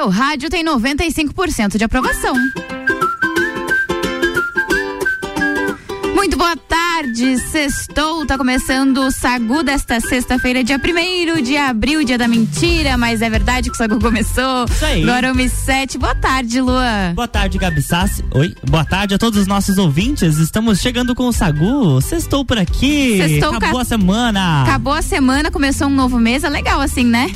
seu rádio tem 95% de aprovação. Muito boa tarde, sextou, tá começando o Sagu desta sexta-feira, dia 1 de abril, dia da mentira, mas é verdade que o Sagu começou. Isso aí. Agora 7. Boa tarde, Luan. Boa tarde, Gabi Sassi. Oi, boa tarde a todos os nossos ouvintes. Estamos chegando com o Sagu. Sextou por aqui. Sextou, Acabou ca- a semana. Acabou a semana, começou um novo mês, é legal assim, né?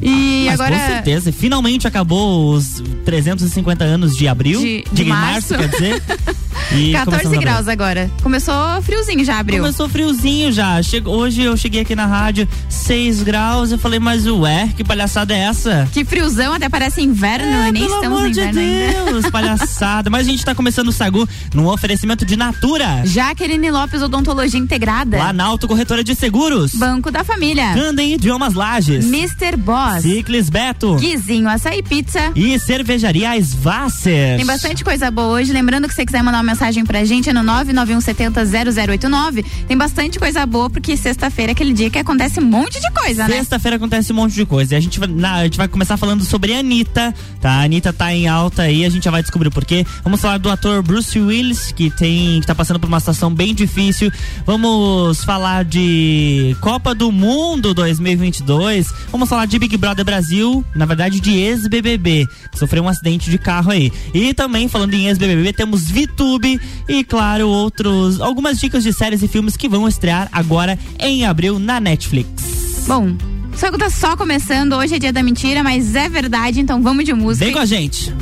E Mas agora. com certeza, finalmente acabou os 350 anos de abril. De- de março. março. quer dizer. E 14 começamos a graus agora. Começou friozinho já, abriu. Começou friozinho já. Chegou, hoje eu cheguei aqui na rádio, 6 graus. Eu falei, mas ué, que palhaçada é essa? Que friozão, até parece inverno, É, nem pelo estamos amor no de inverno ainda. Deus, palhaçada. Mas a gente tá começando o Sagu num oferecimento de Natura. Jaqueline Lopes Odontologia Integrada. Planalto Corretora de Seguros. Banco da Família. Candem Idiomas Lages. Mr. Boss. Ciclis Beto. Guizinho Açaí Pizza. E Cervejaria Svasser. Tem bastante coisa boa hoje. Lembrando que se você quiser mandar uma mensagem pra gente é no 991700089. Tem bastante coisa boa, porque sexta-feira é aquele dia que acontece um monte de coisa, né? Sexta-feira acontece um monte de coisa. E a gente, na- a gente vai começar falando sobre a Anitta, tá? A Anitta tá em alta aí, a gente já vai descobrir o porquê. Vamos falar do ator Bruce Willis, que tem que tá passando por uma situação bem difícil. Vamos falar de Copa do Mundo 2022. Vamos falar de Big Brother Brasil, na verdade de ex-BBB, que sofreu um acidente de carro aí. E também falando em ex-BBB, temos VTube e claro, outros algumas dicas de séries e filmes que vão estrear agora em abril na Netflix. Bom, só que tá só começando. Hoje é dia da mentira, mas é verdade, então vamos de música. Vem com a gente.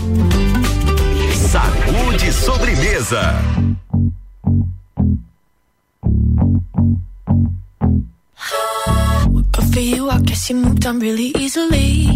Sacude sobremesa. But for you, I guess you moved on really easily.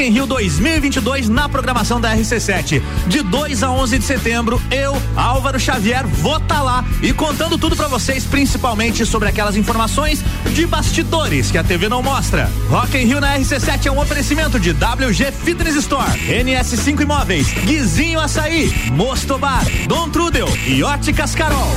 Rock in Rio 2022 na programação da RC7. De 2 a 11 de setembro, eu, Álvaro Xavier, vou estar tá lá e contando tudo para vocês, principalmente sobre aquelas informações de bastidores que a TV não mostra. Rock in Rio na RC7 é um oferecimento de WG Fitness Store, NS5 Imóveis, Guizinho Açaí, Mostobar, Dom Trudel e Óticas Carol.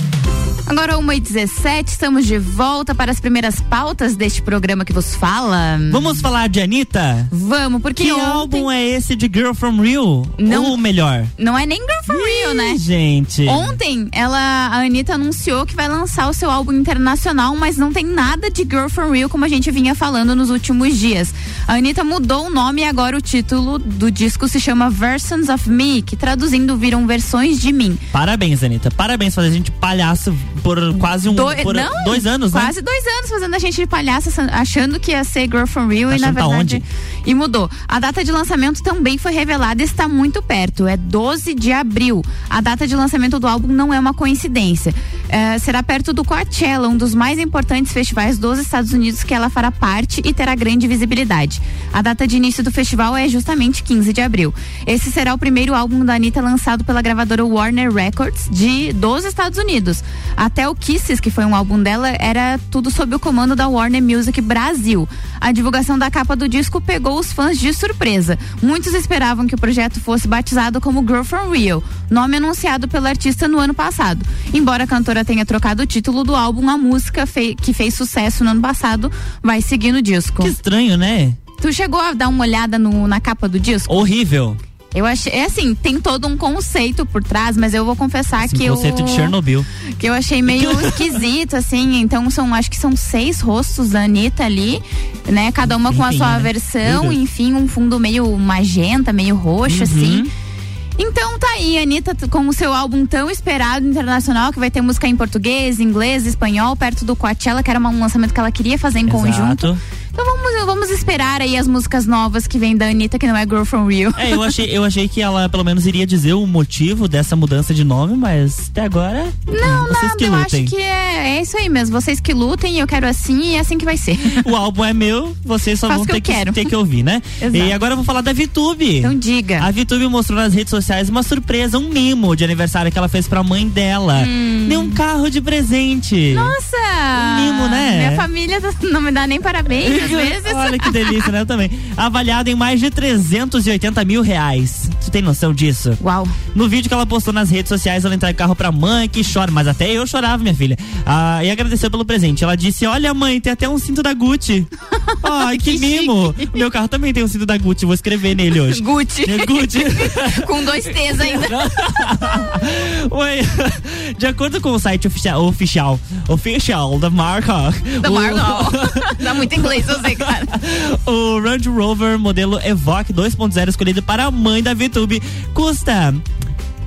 Agora, 1h17, estamos de volta para as primeiras pautas deste programa que vos fala. Vamos falar de Anitta? Vamos, porque. Que ontem... álbum é esse de Girl from Rio? Não, Ou melhor? Não é nem Girl from Ih, Rio, né? Gente. Ontem, ela, a Anitta anunciou que vai lançar o seu álbum internacional, mas não tem nada de Girl from Rio, como a gente vinha falando nos últimos dias. A Anitta mudou o nome e agora o título do disco se chama Versions of Me, que traduzindo viram versões de mim. Parabéns, Anitta. Parabéns fazer a gente palhaço por quase um Doi- por não, dois anos, né? Quase dois anos fazendo a gente de palhaça, achando que ia ser Girl from Real e na tá verdade. onde? E mudou. A data de lançamento também foi revelada e está muito perto. É 12 de abril. A data de lançamento do álbum não é uma coincidência. É, será perto do Coachella, um dos mais importantes festivais dos Estados Unidos, que ela fará parte e terá grande visibilidade. A data de início do festival é justamente 15 de abril. Esse será o primeiro álbum da Anitta lançado pela gravadora Warner Records de dos Estados Unidos. Até o Kisses, que foi um álbum dela, era tudo sob o comando da Warner Music Brasil. A divulgação da capa do disco pegou os fãs de surpresa. Muitos esperavam que o projeto fosse batizado como Girl From Real, nome anunciado pela artista no ano passado. Embora a cantora tenha trocado o título do álbum, a música fei- que fez sucesso no ano passado vai seguir no disco. Que estranho, né? Tu chegou a dar uma olhada no- na capa do disco? Horrível. Eu achei, é assim, tem todo um conceito por trás, mas eu vou confessar Esse que eu conceito de Chernobyl. que eu achei meio esquisito, assim. Então são, acho que são seis rostos da Anitta ali, né? Cada uma com a sua né? versão, enfim, um fundo meio magenta, meio roxo, Uhum. assim. Então tá aí, Anitta com o seu álbum tão esperado internacional, que vai ter música em português, inglês, espanhol, perto do Coachella, que era um lançamento que ela queria fazer em conjunto. Então vamos, vamos esperar aí as músicas novas que vem da Anitta, que não é Girl From Real. É, eu achei, eu achei que ela pelo menos iria dizer o motivo dessa mudança de nome, mas até agora. Não, vocês nada, que eu lutem. acho que é, é isso aí mesmo. Vocês que lutem, eu quero assim e é assim que vai ser. O álbum é meu, vocês só Faço vão que ter eu que, ter que ouvir, né? Exato. E agora eu vou falar da VTube. Então diga. A VTube mostrou nas redes sociais uma surpresa, um mimo de aniversário que ela fez pra mãe dela. Hum. Deu um carro de presente. Nossa! Mimo, né? Minha família não me dá nem parabéns vezes. Olha que delícia, né? Também. Avaliado em mais de 380 mil reais. Tu tem noção disso? Uau. No vídeo que ela postou nas redes sociais, ela entrega carro pra mãe que chora, mas até eu chorava, minha filha. Ah, e agradeceu pelo presente. Ela disse: Olha, mãe, tem até um cinto da Gucci. Ai, que, Que mimo! Meu carro também tem um cinto da Gucci, vou escrever nele hoje. Gucci. É Gucci. Com dois T's ainda. Oi. De acordo com o site oficial, oficial, oficial da marca. Da o- Margot. Dá muito inglês, eu sei, cara. o Range Rover modelo Evoque 2.0 escolhido para a mãe da VTube custa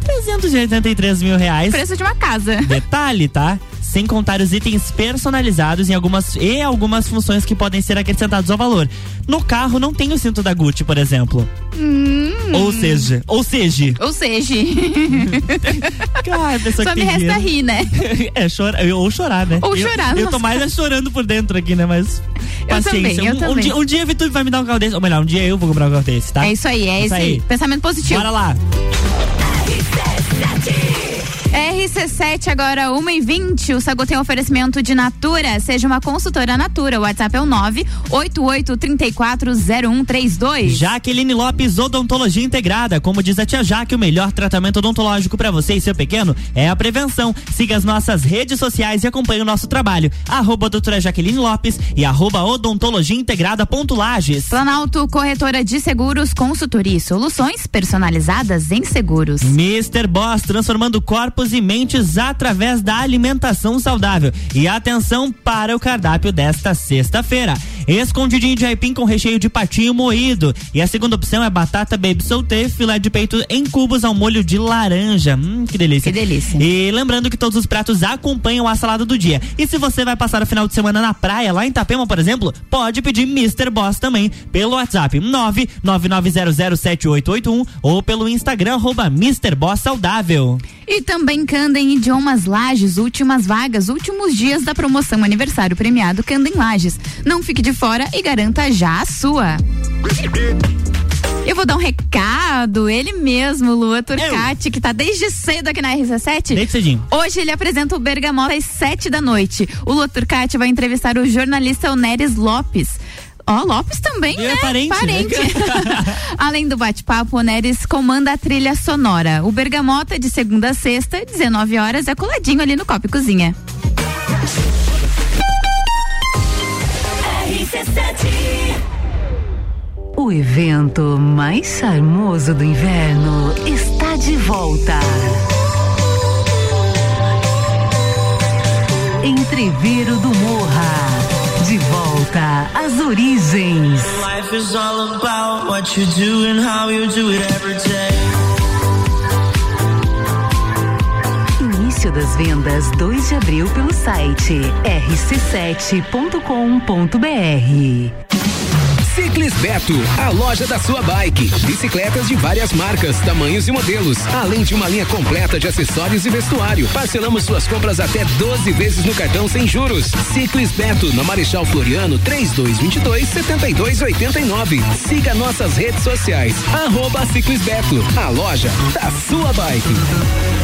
383 mil reais. Preço de uma casa. Detalhe, tá? Sem contar os itens personalizados em algumas, e algumas funções que podem ser acrescentados ao valor. No carro não tem o cinto da Gucci, por exemplo. Hum. Ou seja, ou seja, Ou seja, cara, pessoa só que me resta dinheiro- rir, né? É, chorar, ou chorar, né? Ou Eu- chorar, Eu, tô nossa. mais é chorando por dentro aqui, né? Mas. Paciência. também, eu um, um também. dia, um dia a Vitube vai me dar um carro desse. Ou melhor, um dia eu vou comprar um carro desse, tá? É isso aí, é isso aí. Pensamento positivo. Bora lá. RC7 agora 1 e 20 O Sagu tem oferecimento de Natura. Seja uma consultora Natura. O WhatsApp é o 988340132. Jaqueline Lopes, Odontologia Integrada. Como diz a tia Jaque, o melhor tratamento odontológico para você e seu pequeno é a prevenção. Siga as nossas redes sociais e acompanhe o nosso trabalho. Arroba doutora Jaqueline Lopes e arroba odontologia integrada ponto Lages. Planalto Corretora de Seguros, consultoria e soluções personalizadas em seguros. Mr. Boss transformando corpos e mentes através da alimentação saudável. E atenção para o cardápio desta sexta-feira. Escondidinho de aipim com recheio de patinho moído. E a segunda opção é batata baby sauté, filé de peito em cubos ao molho de laranja. Hum, que delícia. Que delícia. E lembrando que todos os pratos acompanham a salada do dia. E se você vai passar o final de semana na praia, lá em Itapema, por exemplo, pode pedir Mr. Boss também pelo WhatsApp 999007881 ou pelo Instagram arroba Mr. Boss Saudável. E também Candem Idiomas Lages, últimas vagas, últimos dias da promoção aniversário premiado Candem Lages. Não fique de fora e garanta já a sua. Eu vou dar um recado, ele mesmo, Lua Turcati, que tá desde cedo aqui na RC7. Desde cedinho. Hoje ele apresenta o Bergamota às sete da noite. O Lua Turcati vai entrevistar o jornalista Oneres Lopes. Ó, Lopes também, É né? parente, né? Além do bate-papo, o Neres comanda a trilha sonora. O Bergamota, de segunda a sexta, 19 horas, é coladinho ali no Copa e Cozinha. O evento mais charmoso do inverno está de volta. Entreveiro do Morra. De volta às origens. Life is all about what you do and how you do it every day. Início das vendas 2 de abril pelo site rc7.com.br. Ciclis Beto, a loja da sua bike. Bicicletas de várias marcas, tamanhos e modelos, além de uma linha completa de acessórios e vestuário. Parcelamos suas compras até 12 vezes no cartão sem juros. Ciclis Beto, na Marechal Floriano, 3222 7289. Siga nossas redes sociais. Arroba Ciclis Beto, a loja da sua bike.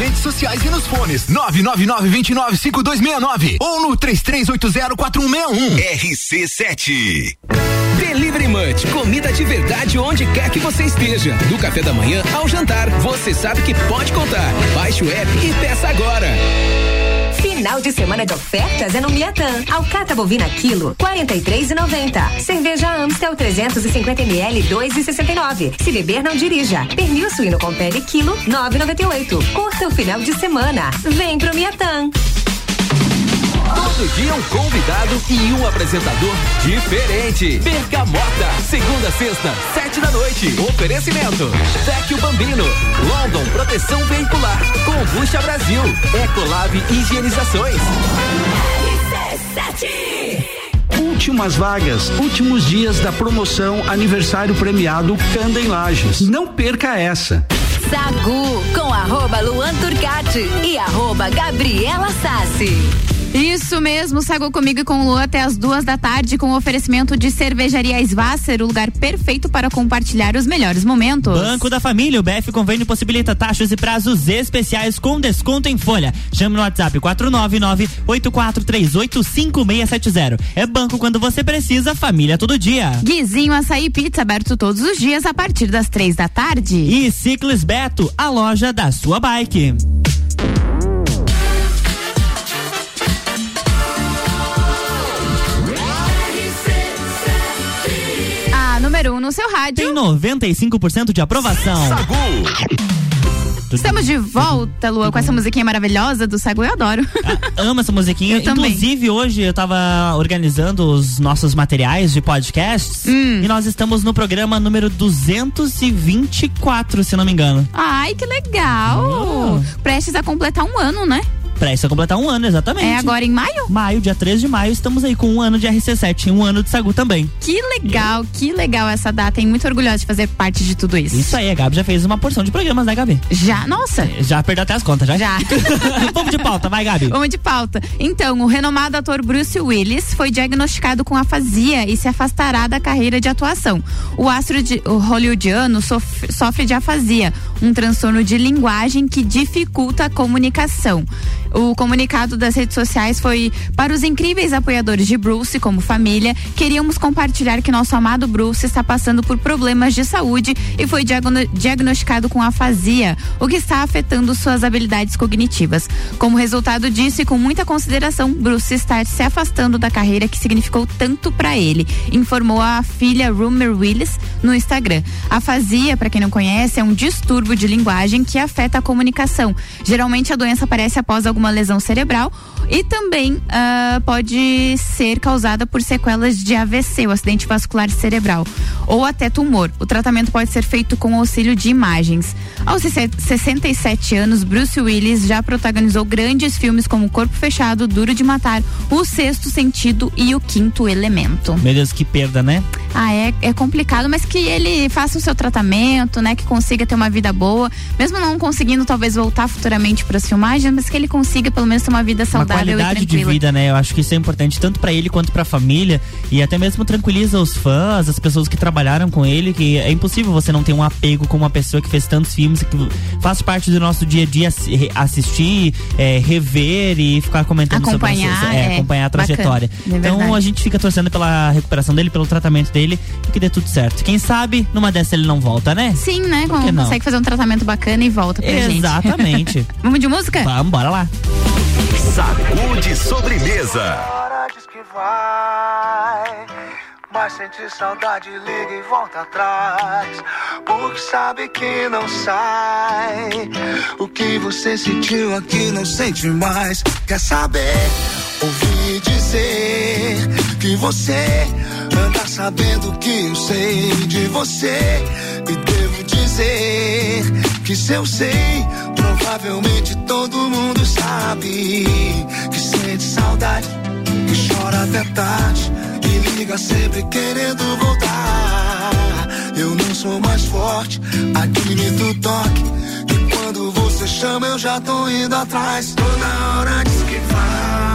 redes sociais e nos fones 999-295269 ou no 33804161. RC7. Delivery Munch, comida de verdade onde quer que você esteja. Do café da manhã ao jantar, você sabe que pode contar. Baixe o app e peça agora. Final de semana de ofertas é no Miatan. Alcata bovina quilo, 43,90. Cerveja Amstel 350 ml, 2,69. Se beber, não dirija. Pernil suíno com pele quilo, 9,98. Curta o final de semana. Vem pro Miatan. Todo dia um convidado e um apresentador diferente. Bergamota, segunda sexta, sete da noite. Oferecimento: Vecchio Bambino, London Proteção Veicular, Combucha Brasil, Ecolab Higienizações. Últimas vagas, últimos dias da promoção aniversário premiado Canda em Lages. Não perca essa. Sagu com arroba Luan Turcati e arroba Gabriela Sassi. Isso mesmo, Sagu comigo e com o Lu até as duas da tarde com oferecimento de cervejaria Svasser, o lugar perfeito para compartilhar os melhores momentos. Banco da Família, o BF Convênio possibilita taxas e prazos especiais com desconto em folha. Chame no WhatsApp 499-8438-5670. É banco quando você precisa, família todo dia. Guizinho Açaí Pizza aberto todos os dias a partir das três da tarde. E Ciclis Beto, a loja da sua bike. No seu rádio. Tem 95% de aprovação. Sagu. Estamos de volta, Lua, com essa musiquinha maravilhosa do Sagu, eu adoro. Amo essa musiquinha. Eu também. Inclusive, hoje eu tava organizando os nossos materiais de podcasts Hum. e nós estamos no programa número 224, se não me engano. Ai, que legal! Prestes a completar um ano, né? Prestes a completar um ano, exatamente. É agora em maio? Maio, dia 3 de maio, estamos aí com um ano de RC7 um ano de Sagu também. Que legal, que legal essa data, hein? Muito orgulhosa de fazer parte de tudo isso. Isso aí, a Gabi já fez uma porção de programas, né, Gabi? Já, nossa. Já perdeu até as contas, já? Já. Vamos de pauta, vai, Gabi. Vamos de pauta. Então, o renomado ator Bruce Willis foi diagnosticado com afasia e se afastará da carreira de atuação. O astro de, o hollywoodiano sof- sofre de afasia, um transtorno de linguagem que dificulta a comunicação. O comunicado das redes sociais foi para os incríveis apoiadores de Bruce como família. Queríamos compartilhar que nosso amado Bruce está passando por problemas de saúde e foi diagno- diagnosticado com afasia, o que está afetando suas habilidades cognitivas. Como resultado disso e com muita consideração, Bruce está se afastando da carreira que significou tanto para ele, informou a filha Rumer Willis no Instagram. Afasia, para quem não conhece, é um distúrbio de linguagem que afeta a comunicação. Geralmente a doença aparece após alguma lesão cerebral e também ah, pode ser causada por sequelas de AVC, o acidente vascular cerebral, ou até tumor. O tratamento pode ser feito com auxílio de imagens. Aos 67 anos, Bruce Willis já protagonizou grandes filmes como Corpo Fechado, Duro de Matar, O Sexto Sentido e O Quinto Elemento. Meu Deus, que perda, né? Ah, é, é complicado, mas que ele faça o seu tratamento, né? Que consiga ter uma vida boa, mesmo não conseguindo talvez voltar futuramente para as filmagens, mas que ele consiga pelo menos ter uma vida Uma saudável e qualidade de vida, né? Eu acho que isso é importante tanto pra ele quanto pra família e até mesmo tranquiliza os fãs, as pessoas que trabalharam com ele, que é impossível você não ter um apego com uma pessoa que fez tantos filmes, que faz parte do nosso dia a dia assistir, é, rever e ficar comentando Acompanhar, sobre essa- é, acompanhar a trajetória. bacana, é então a gente fica torcendo pela recuperação dele, pelo tratamento dele e que dê tudo certo. Quem sabe numa dessa ele não volta, né? Sim, né? Por não? Consegue fazer um tratamento bacana e volta pra gente. Exatamente. Vamos de música? Vamos, bora lá. Sacude sobremesa. Diz que vai, mas sente saudade, liga e volta atrás. Porque sabe que não sai. O que você sentiu aqui não sente mais. Quer saber? Ouvi dizer que você anda sabendo que eu sei de você. E devo dizer que se eu sei, provavelmente todo mundo sabe que sente saudade, que chora até tarde e liga sempre querendo voltar. Eu não sou mais forte, admito o toque. E quando você chama, eu já tô indo atrás. Toda hora diz que vai.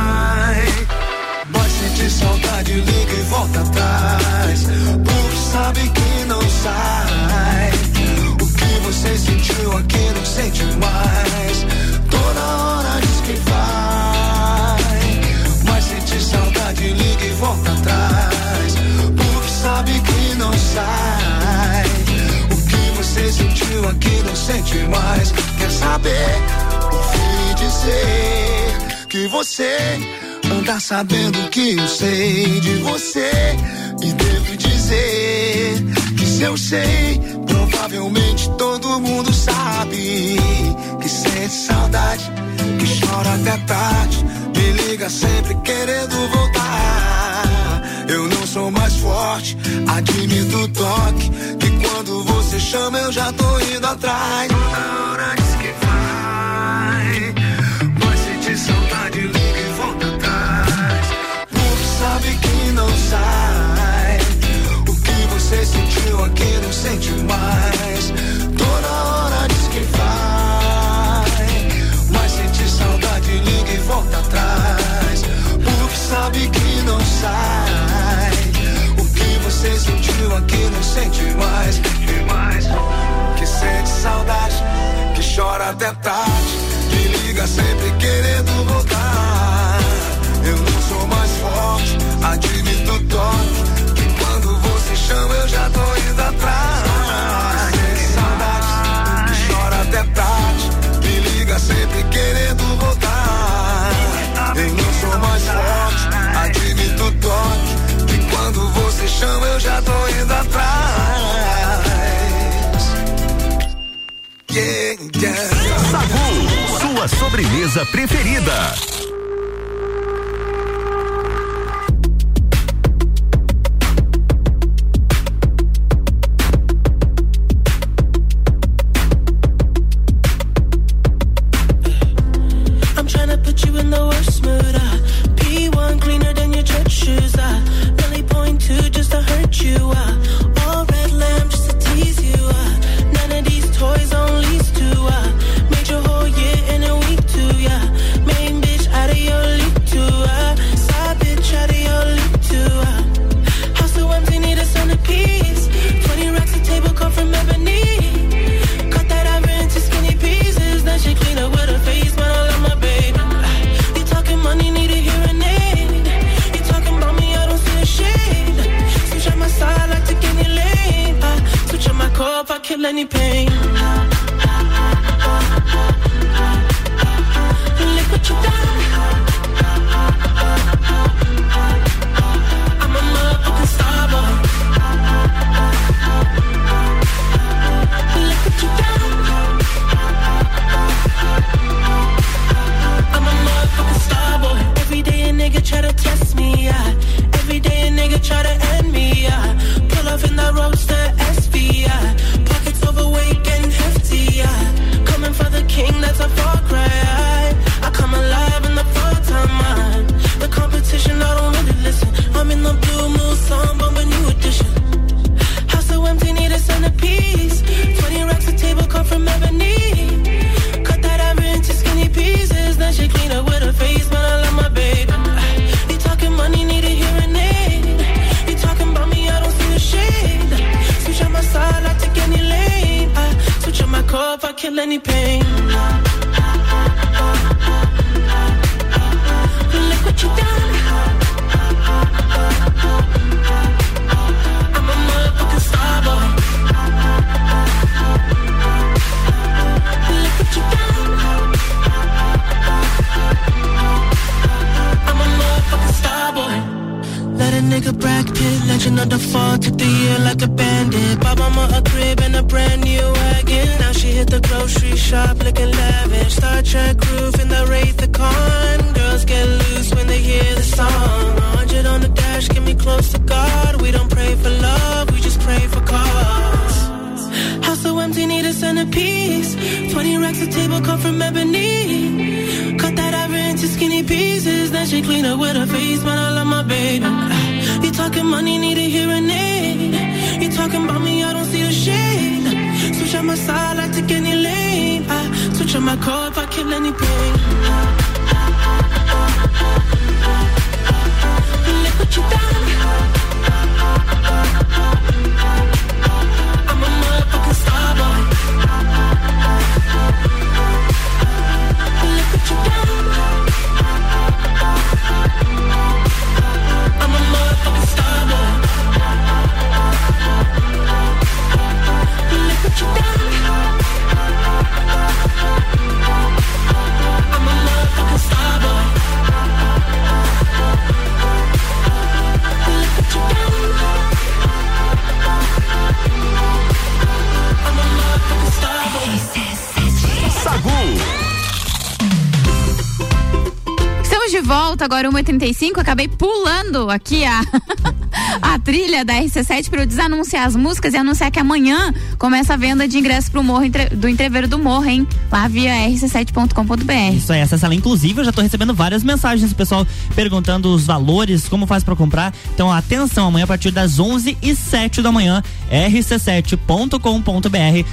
Mais. Quer saber? Ouvi dizer que você anda sabendo que eu sei de você. E devo dizer que se eu sei, provavelmente todo mundo sabe que sente saudade, que chora até tarde, me liga sempre querendo voltar. Sou mais forte, admito o toque, que quando você chama eu já tô indo atrás. Toda hora diz que vai, mas sente saudade, liga e volta atrás. Porque sabe que não sai. O que você sentiu aqui não sente mais. Toda hora diz que vai. Mas sente saudade, liga e volta atrás. Porque sabe que não sai. Você sentiu aqui não sente mais. Que sente saudade, que chora até tarde. Que liga sempre querendo voltar. Eu não sou mais forte, admito sobremesa preferida. Agora 1h35. Acabei pulando aqui a, a trilha da RC7 para eu desanunciar as músicas e anunciar que amanhã começa a venda de ingressos pro morro do Entreveiro do Morro, hein? Lá via rc7.com.br. Isso aí, acessa lá. Inclusive, eu já tô recebendo várias mensagens do pessoal perguntando os valores, como faz pra comprar. Então, atenção, amanhã a partir das 11 e 7 da manhã, rc7.com.br,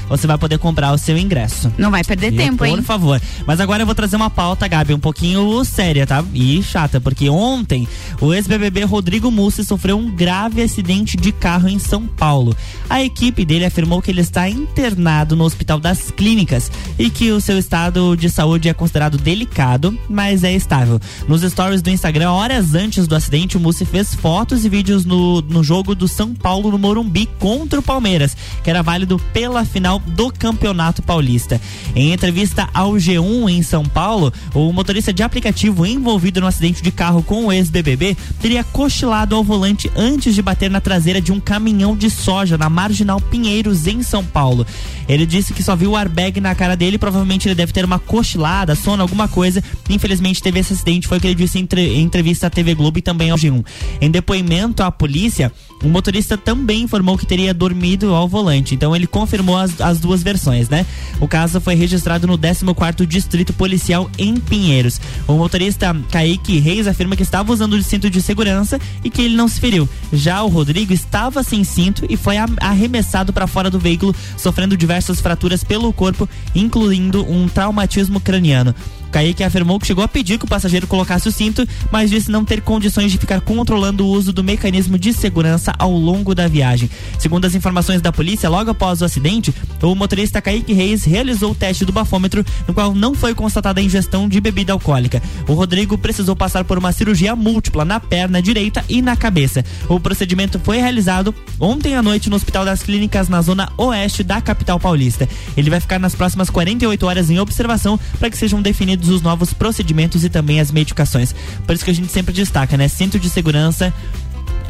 você vai poder comprar o seu ingresso. Não vai perder E, tempo, por hein? favor. Mas agora eu vou trazer uma pauta, Gabi, um pouquinho séria, tá? E chata, porque ontem o ex-BBB Rodrigo Mussi sofreu um grave acidente de carro em São Paulo. A equipe dele afirmou que ele está internado no Hospital das Clínicas e que o seu estado de saúde é considerado delicado, mas é estável. Nos stories do Instagram, horas antes do acidente, o Mussi fez fotos e vídeos no, no jogo do São Paulo no Morumbi contra o Palmeiras, que era válido pela final do Campeonato Paulista. Em entrevista ao G1 em São Paulo, o motorista de aplicativo envolvido no acidente de carro com o ex-BBB teria cochilado ao volante antes de bater na traseira de um caminhão de soja na Marginal Pinheiros, em São Paulo. Ele disse que só viu o airbag na cara dele, provavelmente ele deve ter uma cochilada, sono, alguma coisa. Infelizmente teve esse acidente, foi o que ele disse em entrevista à TV Globo e também ao G1. Em depoimento à polícia, o motorista também informou que teria dormido ao volante, então ele confirmou as, as duas versões, né? O caso foi registrado no 14º Distrito Policial em Pinheiros. O motorista Kaique Reis afirma que estava usando o cinto de segurança e que ele não se feriu. Já o Rodrigo estava sem cinto e foi arremessado para fora do veículo, sofrendo diversas fraturas pelo corpo, incluindo um traumatismo craniano. Kaique afirmou que chegou a pedir que o passageiro colocasse o cinto, mas disse não ter condições de ficar controlando o uso do mecanismo de segurança ao longo da viagem. Segundo as informações da polícia, logo após o acidente, o motorista Kaique Reis realizou o teste do bafômetro, no qual não foi constatada a ingestão de bebida alcoólica. O Rodrigo precisou passar por uma cirurgia múltipla na perna direita e na cabeça. O procedimento foi realizado ontem à noite no Hospital das Clínicas na zona oeste da capital paulista. Ele vai ficar nas próximas 48 horas em observação para que sejam definidos os novos procedimentos e também as medicações. Por isso que a gente sempre destaca, né? Cinto de segurança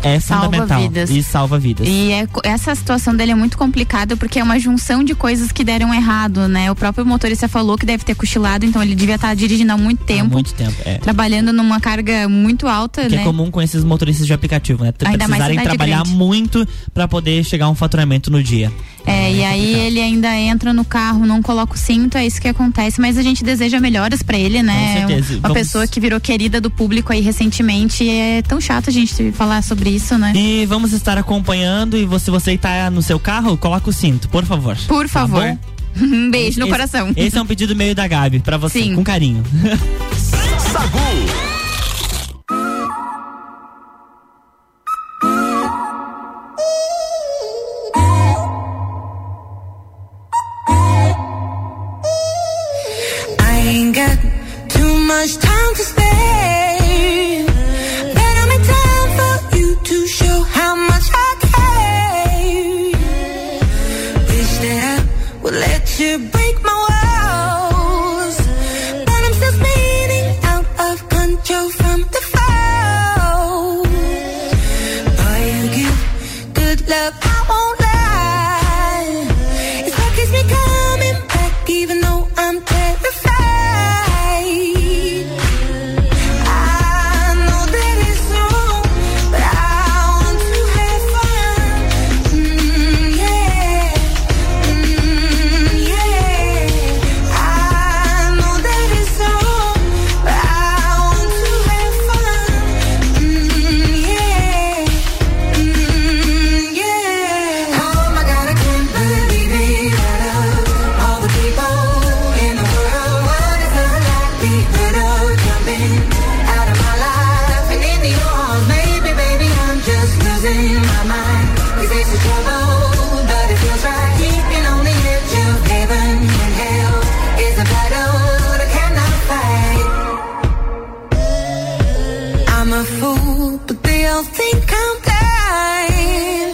é Salva fundamental vidas. e salva vidas. E é essa situação dele é muito complicada porque é uma junção de coisas que deram errado, né? O próprio motorista falou que deve ter cochilado, então ele devia estar dirigindo há muito Há tempo, muito tempo, é. trabalhando numa carga muito alta, Que né? é comum com esses motoristas de aplicativo, né? Ainda Precisarem trabalhar grande. muito para poder chegar a um faturamento no dia. É, e aí ele ainda entra no carro, não coloca o cinto, é isso que acontece, mas a gente deseja melhoras pra ele, né? Com certeza. Uma Vamos- pessoa que virou querida do público aí recentemente, e é tão chato a gente falar sobre isso, né? E vamos estar acompanhando e você você tá no seu carro, coloca o cinto, por favor. Por Tá favor. bom? um beijo no Esse- coração. Esse é um pedido meio da Gabi pra você, Sim. com carinho. I I'm a fool, but they all think I'm blind.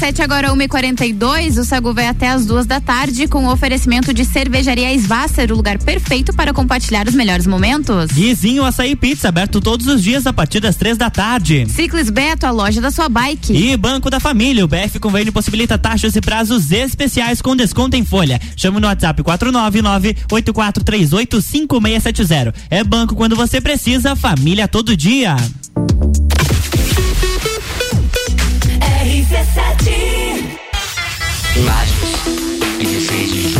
RC7 agora 1h42. O Sagu vai até as duas da tarde com o oferecimento de cervejaria Svasser, o lugar perfeito para compartilhar os melhores momentos. Guizinho Açaí Pizza, aberto todos os dias a partir das três da tarde. Ciclis Beto, a loja da sua bike. E Banco da Família, o BF Convênio possibilita taxas e prazos especiais com desconto em folha. Chama no WhatsApp 499-8438-5670. É banco quando você precisa, família todo dia. Lages, 16 de junho,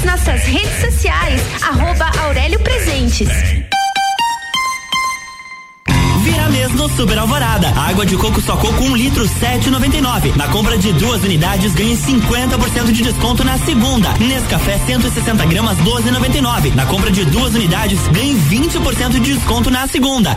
Siga as nossas redes sociais, arroba Aurélio Presentes. Vira mês no Super Alvorada. Água de coco só coco 1 um litro 7,99. Na compra de duas unidades ganhe 50% de desconto na segunda. Nescafé 160 gramas 12,99. Na compra de duas unidades ganhe 20% de desconto na segunda.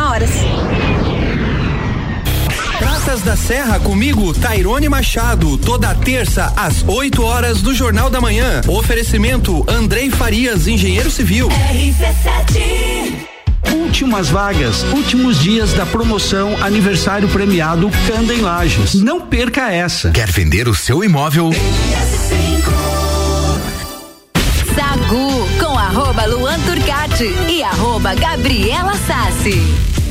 horas. Praças da Serra comigo, Tairone Machado, toda terça às 8 horas do Jornal da Manhã. Oferecimento Andrei Farias, engenheiro civil. RC7 Últimas vagas, últimos dias da promoção aniversário premiado Canda em Lages. Não perca essa. Quer vender o seu imóvel? Sagu com arroba Luan E arroba Gabriela Sassi.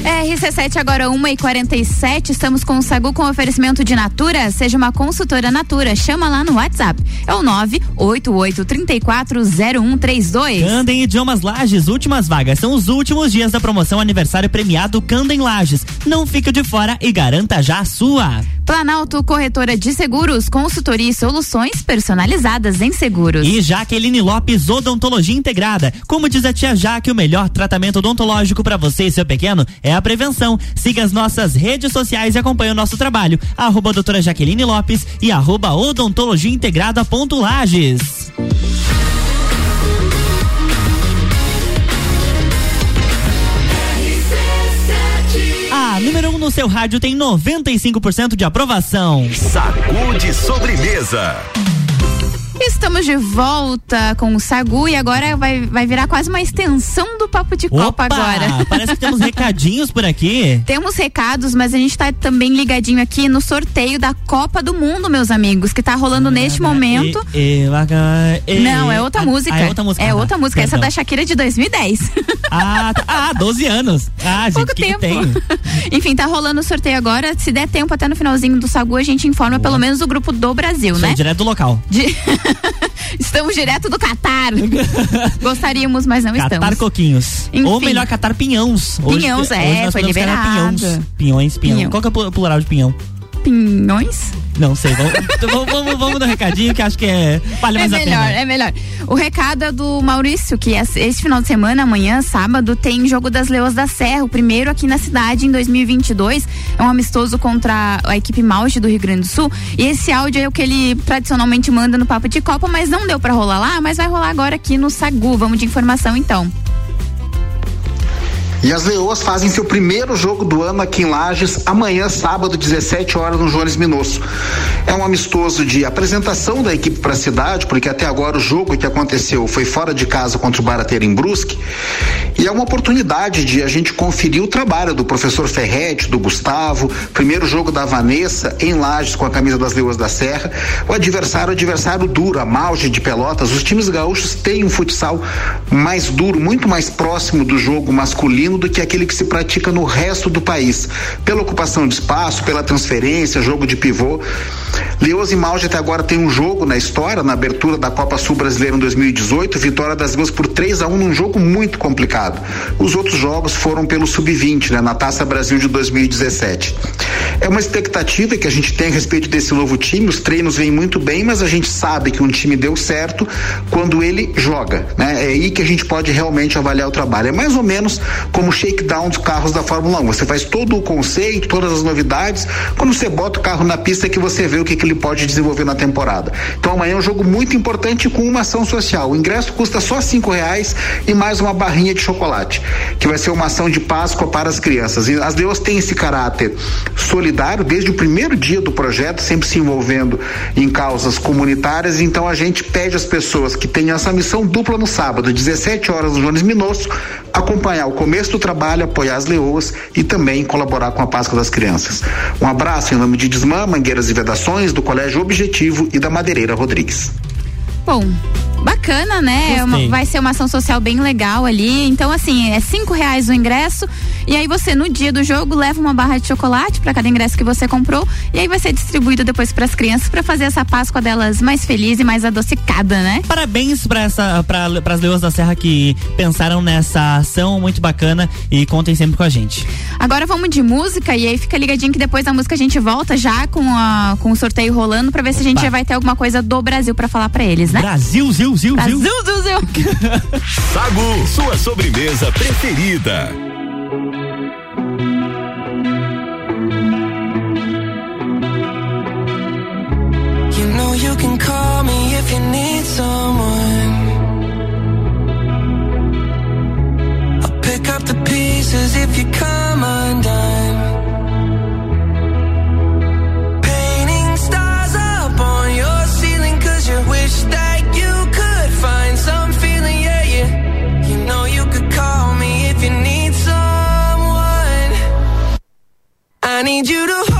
RC7 agora 1 e 47 estamos com o Sagu com oferecimento de Natura. Seja uma consultora Natura. Chama lá no WhatsApp. É o 988340132. Candem Idiomas Lages, últimas vagas. São os últimos dias da promoção aniversário premiado Candem Lages. Não fique de fora e garanta já a sua. Planalto Corretora de Seguros, consultoria e soluções personalizadas em seguros. E Jaqueline Lopes Odontologia Integrada. Como diz a tia Jaque, o melhor tratamento odontológico para você e seu pequeno é a prevenção. Siga as nossas redes sociais e acompanhe o nosso trabalho. Arroba doutora Jaqueline Lopes e arroba odontologia integrada ponto Lages. A número 1 no seu rádio tem 95% de aprovação. Sacude sobremesa. Estamos de volta com o Sagu e agora vai, vai virar quase uma extensão do Papo de Copa Opa, agora. Parece que temos recadinhos por aqui. Temos recados, mas a gente tá também ligadinho aqui no sorteio da Copa do Mundo, meus amigos, que tá rolando neste momento. E- e- e- Não, é outra Ah, música. ah, é outra música. É tá. outra música. Essa Perdão. da Shakira de 2010. Ah, tá. ah, 12 anos. Ah, gente, Pouco que que tempo. tem? Enfim, tá rolando o sorteio agora. Se der tempo até no finalzinho do Sagu, a gente informa pelo menos o grupo do Brasil, né? direto do local. De- Estamos direto do Catar. Gostaríamos, mas não Catar estamos. coquinhos. Enfim. Ou melhor, catar pinhões. Hoje- hoje é, nós foi catar liberado. Pinhões, pinhões, pinhão. Pinhão. Qual que é o plu- plural de pinhão? Pinhões? Não sei. Vamos, então vamos, vamos, no recadinho que acho que é, vale É mais a melhor, pena. é melhor. O recado é do Maurício, que es- esse final de semana, amanhã, sábado, tem Jogo das Leoas da Serra, o primeiro aqui na cidade em 2022. É um amistoso contra a equipe Mauge do Rio Grande do Sul. E esse áudio é o que ele tradicionalmente manda no Papo de Copa, mas não deu pra rolar lá, mas vai rolar agora aqui no Sagu. Vamos de informação então. E as Leoas fazem seu primeiro jogo do ano aqui em Lages, amanhã, sábado, 17 horas, no Jones Minosso. É um amistoso de apresentação da equipe para a cidade, porque até agora o jogo que aconteceu foi fora de casa contra o Barateiro em Brusque. E é uma oportunidade de a gente conferir o trabalho do professor Ferretti, do Gustavo, primeiro jogo da Vanessa em Lages com a camisa das Leoas da Serra. O adversário, o adversário duro, a Malge de Pelotas. Os times gaúchos têm um futsal mais duro, muito mais próximo do jogo masculino do que aquele que se pratica no resto do país. Pela ocupação de espaço, pela transferência, jogo de pivô. Leoas e Malge até agora tem um jogo na história, na abertura da Copa Sul Brasileira em 2018, vitória das Leoas por 3 a 1 num jogo muito complicado. Os outros jogos foram pelo Sub-20, né, na Taça Brasil de 2017. É uma expectativa que a gente tem a respeito desse novo time. Os treinos vêm muito bem, mas a gente sabe que um time deu certo quando ele joga, né? É aí que a gente pode realmente avaliar o trabalho. É mais ou menos como o shakedown dos carros da Fórmula 1. Você faz todo o conceito, todas as novidades. Quando você bota o carro na pista é que você vê o que, que ele pode desenvolver na temporada. Então amanhã é um jogo muito importante com uma ação social. O ingresso custa só cinco reais e mais uma barrinha de chocolate, que vai ser uma ação de Páscoa para as crianças. E as Leoas têm esse caráter solidário desde o primeiro dia do projeto, sempre se envolvendo em causas comunitárias. Então a gente pede às pessoas que tenham essa missão dupla no sábado, 17 horas no Jones Minosso, acompanhar o começo do trabalho, apoiar as leoas e também colaborar com a Páscoa das Crianças. Um abraço em nome de Desmã, Mangueiras e Vedações, do Colégio Objetivo e da Madeireira Rodrigues. Bom, bacana, né? É uma- vai ser uma ação social bem legal ali. Então, assim, é cinco reais o ingresso. E aí você, no dia do jogo, leva uma barra de chocolate para cada ingresso que você comprou. E aí vai ser distribuído depois para as crianças para fazer essa Páscoa delas mais feliz e mais adocicada, né? Parabéns para essa para as Leoas da Serra que pensaram nessa ação muito bacana e contem sempre com a gente. Agora vamos de música e aí fica ligadinho que depois da música a gente volta já com, a, com o sorteio rolando para ver se a gente Opa. já vai ter alguma coisa do Brasil para falar para eles, né? Brasil, zil, zil, Brasil, zil. zil, zil. Sagu, sua sobremesa preferida. You know you can call me if you need someone. I'll pick up the pieces if you come undone. I need you to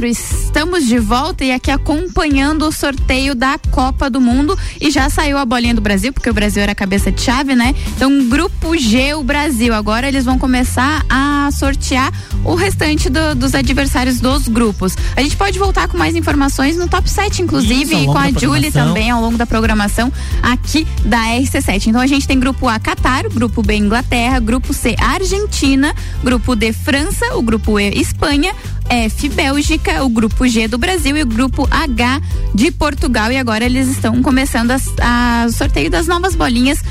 1h54, estamos de volta e aqui acompanhando o sorteio da Copa do Mundo. E já saiu a bolinha do Brasil, porque o Brasil era cabeça de chave, né? Então, grupo G, o Brasil. Agora eles vão começar a sortear o restante do- dos adversários dos grupos. A gente pode voltar com mais informações no top 7, inclusive, Isso, e com a Julie também ao longo da programação aqui da RC7. Então a gente tem grupo A Catar, grupo B Inglaterra, grupo C Argentina, grupo D França, o grupo E Espanha, F Bélgica, o grupo G do Brasil e o grupo H de Portugal. E agora eles estão começando o sorteio das novas bolinhas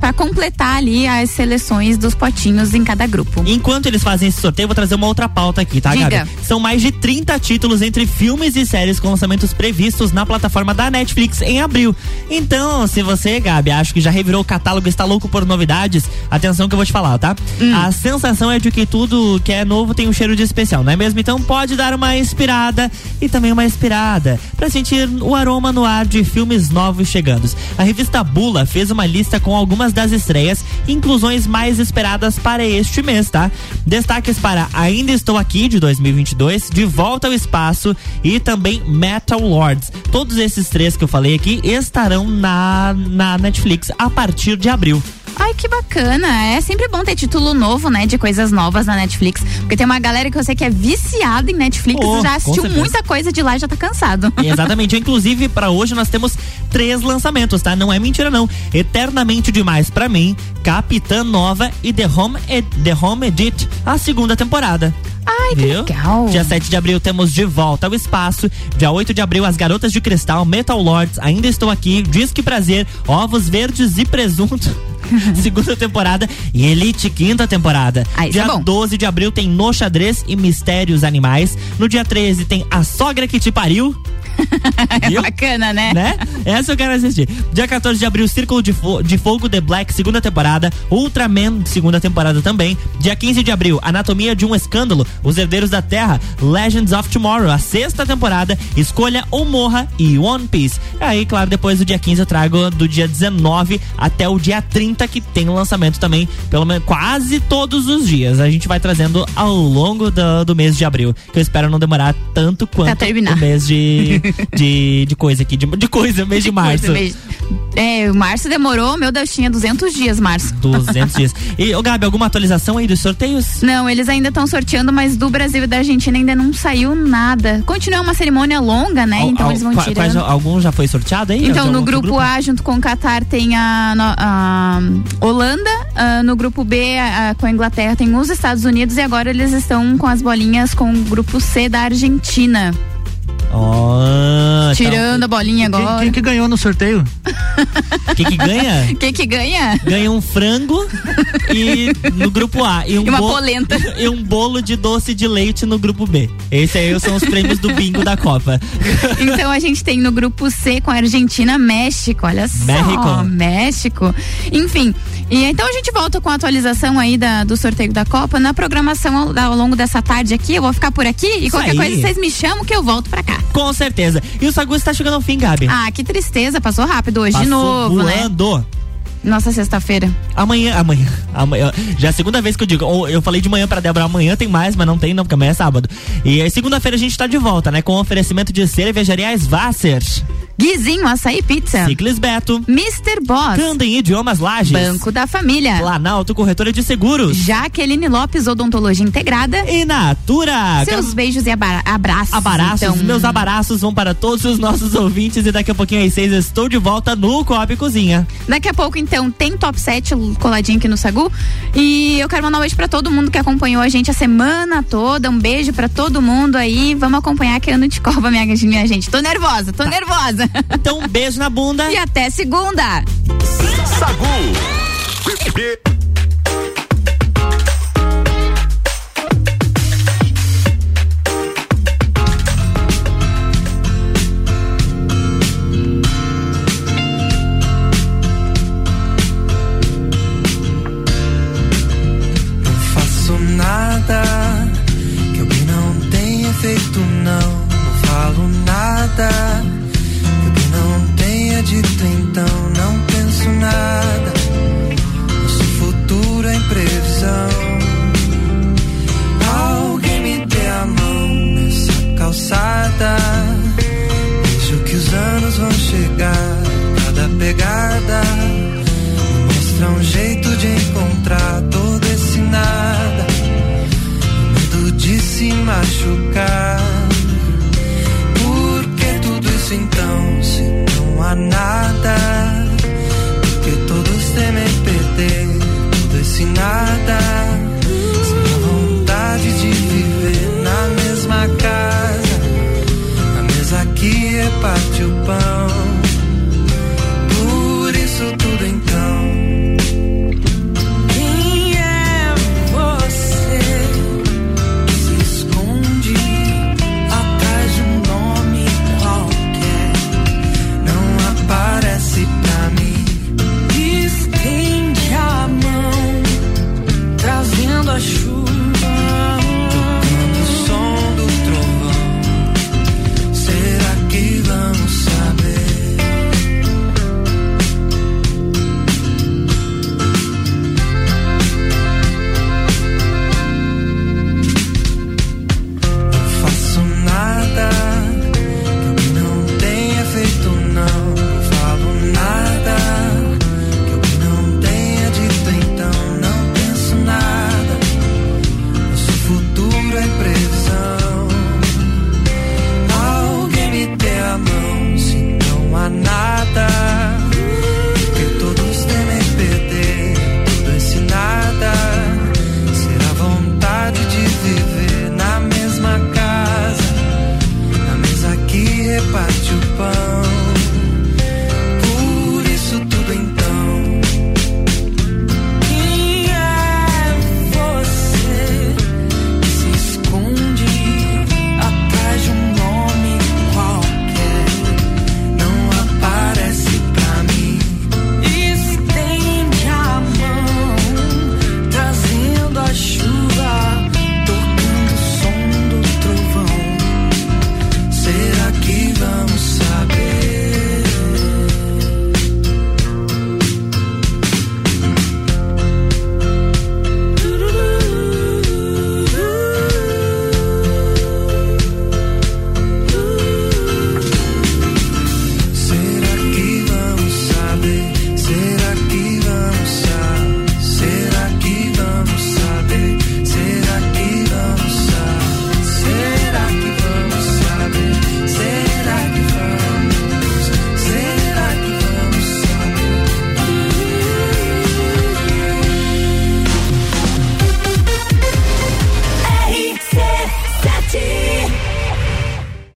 para completar ali as seleções dos potinhos em cada grupo. Enquanto eles fazem esse sorteio, eu vou trazer uma outra pauta aqui, tá, Diga. Gabi? São mais de 30 títulos entre filmes e séries com lançamentos previstos na plataforma da Netflix em abril. Então, se você, Gabi, acha que já revirou o catálogo e está louco por novidades, atenção que eu vou te falar, tá? Hum. A sensação é de que tudo que é novo tem um cheiro de especial, não é mesmo? Então pode dar uma inspirada e também uma inspirada para sentir o aroma no ar de filmes novos chegando. A revista Bula fez uma lista com algumas das estreias e inclusões mais esperadas para este mês, tá? Destaques para Ainda Estou Aqui de 2022, De Volta ao Espaço e também Metal Lords. Todos esses três que eu falei aqui estarão na, na Netflix a partir de abril. Ai, que bacana. É sempre bom ter título novo, né? De coisas novas na Netflix. Porque tem uma galera que eu sei que é viciada em Netflix Oh, e já assistiu muita coisa de lá e já tá cansado. Exatamente. Inclusive, pra hoje nós temos três lançamentos, tá? Não é mentira, não. Eternamente Demais pra mim, Capitã Nova e The Home, Ed- The Home Edit, a segunda temporada. Ai, que legal. Dia 7 de abril temos De Volta ao Espaço. Dia 8 de abril, As Garotas de Cristal, Metal Lords, Ainda Estou Aqui, Disque Prazer, Ovos Verdes e Presunto. segunda temporada e Elite quinta temporada. isso dia é bom. 12 de abril tem No Xadrez e Mistérios Animais. No dia 13 tem A Sogra que te pariu. É bacana, né? né? Essa eu quero assistir. Dia 14 de abril, Círculo de, Fo- de Fogo The Black, segunda temporada. Ultraman, segunda temporada também. Dia 15 de abril, Anatomia de um Escândalo, Os Herdeiros da Terra, Legends of Tomorrow, a sexta temporada. Escolha ou Morra e One Piece. Aí, claro, depois do dia 15 eu trago do dia 19 até o dia 30, que tem lançamento também, pelo menos quase todos os dias. A gente vai trazendo ao longo do, do mês de abril, que eu espero não demorar tanto quanto o mês de, de, de coisa aqui, de, de coisa, mês de, março. Coisa, mês- É, o março demorou, meu Deus, tinha 200 dias, março. 200 dias. E, ô Gabi, alguma atualização aí dos sorteios? Não, eles ainda estão sorteando, mas do Brasil e da Argentina ainda não saiu nada. Continua uma cerimônia longa, né? Al- então al- eles vão tirando. quais- algum já foi sorteado aí? Então, De no outro grupo, A, junto com o Qatar, tem a, no- a Holanda. ah, no grupo B, a- a- com a Inglaterra, tem os Estados Unidos. E agora eles estão com as bolinhas com o grupo C da Argentina. Ó, Tirando a bolinha Quem, agora. quem que ganhou no sorteio? O que ganha? Quem que ganha? Ganha um frango e no grupo A e, um E uma bo- polenta. e um bolo de doce de leite no grupo B. Esses aí são os prêmios do bingo da Copa. Então a gente tem no grupo C com a Argentina, México, olha só. México. México. Enfim. E então a gente volta com a atualização aí da- do sorteio da Copa na programação ao, ao longo dessa tarde aqui. Eu vou ficar por aqui e Isso qualquer aí. coisa vocês me chamam que eu volto pra cá. Com certeza. E o Sagu está chegando ao fim, Gabi. Ah, que tristeza, passou rápido hoje de Passou novo, voando. rolando. Nossa, sexta-feira. Amanhã, amanhã, amanhã. Já é a segunda vez que eu digo. Ou Eu falei de manhã pra Débora, amanhã tem mais, mas não tem, não, porque amanhã é sábado. E aí, segunda-feira a gente tá de volta, né? Com o oferecimento de cervejaria Svasser. Guizinho, açaí pizza. Ciclis Beto. Mr. Boss. Candem Idiomas Lages. Banco da Família. Planalto Corretora de Seguros. Jaqueline Lopes, Odontologia Integrada. E Natura. Seus beijos e abraços. Abaraços, então. meus abraços vão para todos os nossos ouvintes e daqui a pouquinho às seis estou de volta no Coop Cozinha. Daqui a pouco, então, tem top 7 coladinho aqui no Sagu. E eu quero mandar um beijo pra todo mundo que acompanhou a gente a semana toda. Um beijo pra todo mundo aí. Vamos acompanhar que ano de Copa, minha, minha gente. Tô nervosa, tô nervosa. Então, um beijo na bunda. E até segunda. Sagu.